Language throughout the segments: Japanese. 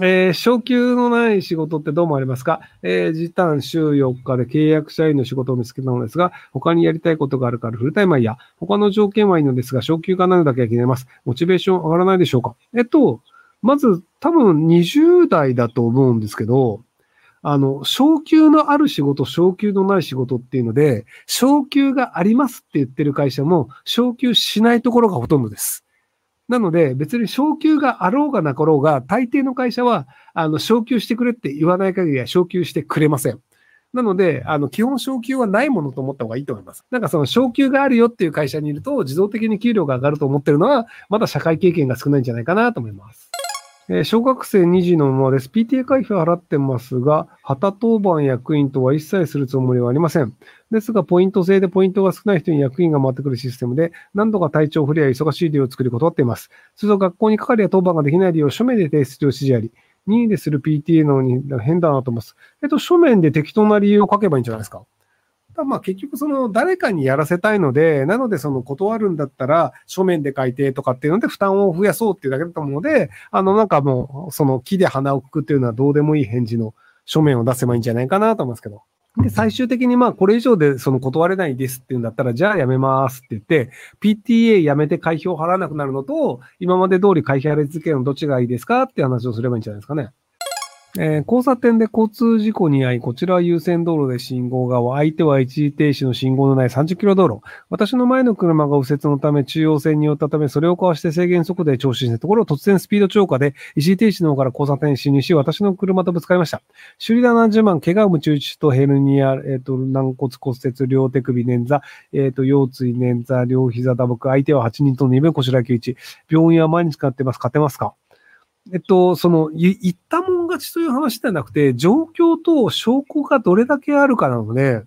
えー、昇給のない仕事ってどうもありますか？えー、時短週4日で契約社員の仕事を見つけたのですが、他にやりたいことがあるからフルタイマーや、他の条件はいいのですが、昇給がないだけは気になります。モチベーション上がらないでしょうか？えっと、まず多分20代だと思うんですけど、あの、昇給のある仕事、昇給のない仕事っていうので、昇給がありますって言ってる会社も、昇給しないところがほとんどです。なので、別に昇給があろうがなかろうが、大抵の会社は、あの、昇給してくれって言わない限りは昇給してくれません。なので、あの、基本昇給はないものと思った方がいいと思います。なんかその昇給があるよっていう会社にいると、自動的に給料が上がると思ってるのは、まだ社会経験が少ないんじゃないかなと思います。え小学生2児のままです。PTA 会費は払ってますが、旗当番役員とは一切するつもりはありません。ですが、ポイント制でポイントが少ない人に役員が回ってくるシステムで、何度か体調不良や忙しい理由を作り断っています。すると学校に係や当番ができない理由を書面で提出を指示あり、任意でする PTA のに変だなと思います。えっと、書面で適当な理由を書けばいいんじゃないですか？まあ結局その誰かにやらせたいので、なのでその断るんだったら書面で書いてとかっていうので負担を増やそうっていうだけだと思うので、あのなんかもうその木で鼻をくくっていうのはどうでもいい返事の書面を出せばいいんじゃないかなと思いますけど。で、最終的にまあこれ以上でその断れないですっていうんだったら、じゃあやめますって言って、PTA やめて会費を払わなくなるのと、今まで通り会費払い続けるのどっちがいいですかって話をすればいいんじゃないですかね。えー、交差点で交通事故に遭い、こちらは優先道路で信号側、相手は一時停止の信号のない30キロ道路。私の前の車が右折のため中央線に寄ったため、それをかわして制限速度で調子したところ、突然スピード超過で一時停止の方から交差点に進入し、私の車とぶつかりました。修理代70万、怪我を無中止とヘルニア、えっ、ー、と、軟骨骨折、両手首捻挫、えっ、ー、と、腰椎捻挫、両膝打撲、相手は8人と2分腰らき打ち。病院は毎日使ってます。勝てますか？えっと、その、言ったもん勝ちという話ではなくて、状況と証拠がどれだけあるかなので、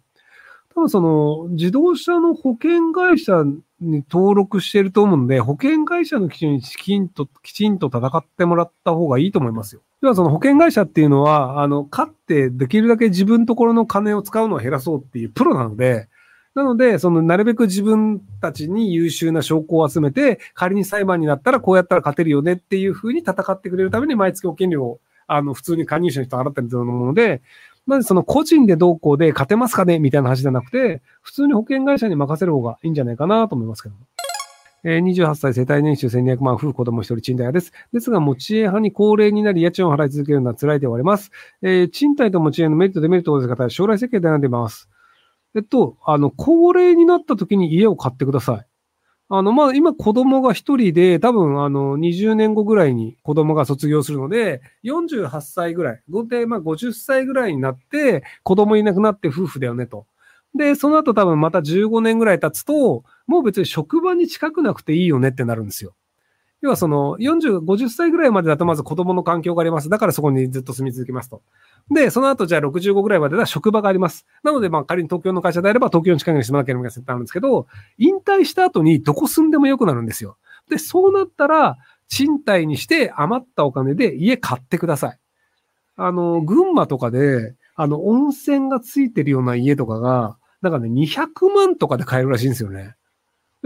多分その、自動車の保険会社に登録してると思うんで、保険会社の基準にきちんと、きちんと戦ってもらった方がいいと思いますよ。要はその保険会社っていうのは、あの、勝ってできるだけ自分ところの金を使うのを減らそうっていうプロなので、なので、その、なるべく自分たちに優秀な証拠を集めて、仮に裁判になったらこうやったら勝てるよねっていうふうに戦ってくれるために毎月保険料を、あの、普通に加入者の人払ってると思うので、まずその個人でどうこうで勝てますかねみたいな話じゃなくて、普通に保険会社に任せる方がいいんじゃないかなと思いますけども。28歳世帯年収1200万、夫婦子供一人賃貸屋です。ですが、持ち家派に高齢になり家賃を払い続けるのは辛いで終わります。えー、賃貸と持ち家のメリット、デメリットをです方、将来設計で悩んでいます。えっと、あの、高齢になった時に家を買ってください。あの、まあ、今子供が一人で、多分、あの、20年後ぐらいに子供が卒業するので、48歳ぐらい、合計、まあ、50歳ぐらいになって、子供いなくなって夫婦だよねと。で、その後多分また15年ぐらい経つと、もう別に職場に近くなくていいよねってなるんですよ。要はその40、50歳ぐらいまでだとまず子供の環境があります。だからそこにずっと住み続けますと。で、その後じゃあ65ぐらいまでは職場があります。なのでまあ仮に東京の会社であれば東京の近くに住まなきゃいけないってなるんですけど、引退した後にどこ住んでもよくなるんですよ。で、そうなったら、賃貸にして余ったお金で家買ってください。あの、群馬とかで、あの、温泉がついてるような家とかが、なんかね、200万とかで買えるらしいんですよね。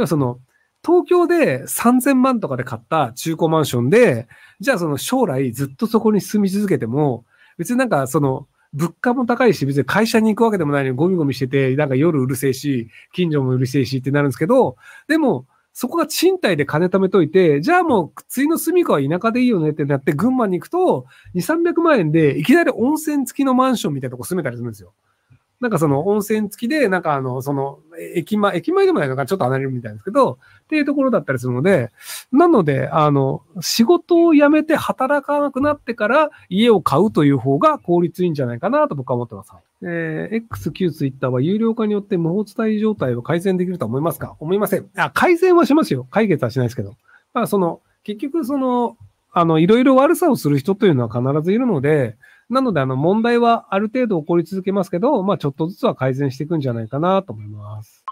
その、東京で3000万とかで買った中古マンションで、じゃあその将来ずっとそこに住み続けても、別になんかその、物価も高いし、別に会社に行くわけでもないのにゴミゴミしてて、なんか夜うるせえし、近所もうるせえしってなるんですけど、でも、そこが賃貸で金貯めといて、じゃあもう、次の住みかは田舎でいいよねってなって、群馬に行くと、2、300万円で、いきなり温泉付きのマンションみたいなとこ住めたりするんですよ。なんかその温泉付きで、なんかあの、その、駅前、駅前でもないのかちょっと離れるみたいですけど、っていうところだったりするので、なので、あの、仕事を辞めて働かなくなってから家を買うという方が効率いいんじゃないかなと僕は思ってます。えー、X、Q、Twitter は有料化によって無法伝え状態を改善できると思いますか？思いません。あ、改善はしますよ。解決はしないですけど。まあ、その、結局その、あの、いろいろ悪さをする人というのは必ずいるので、なので、あの、問題はある程度起こり続けますけど、まあ、ちょっとずつは改善していくんじゃないかなと思います。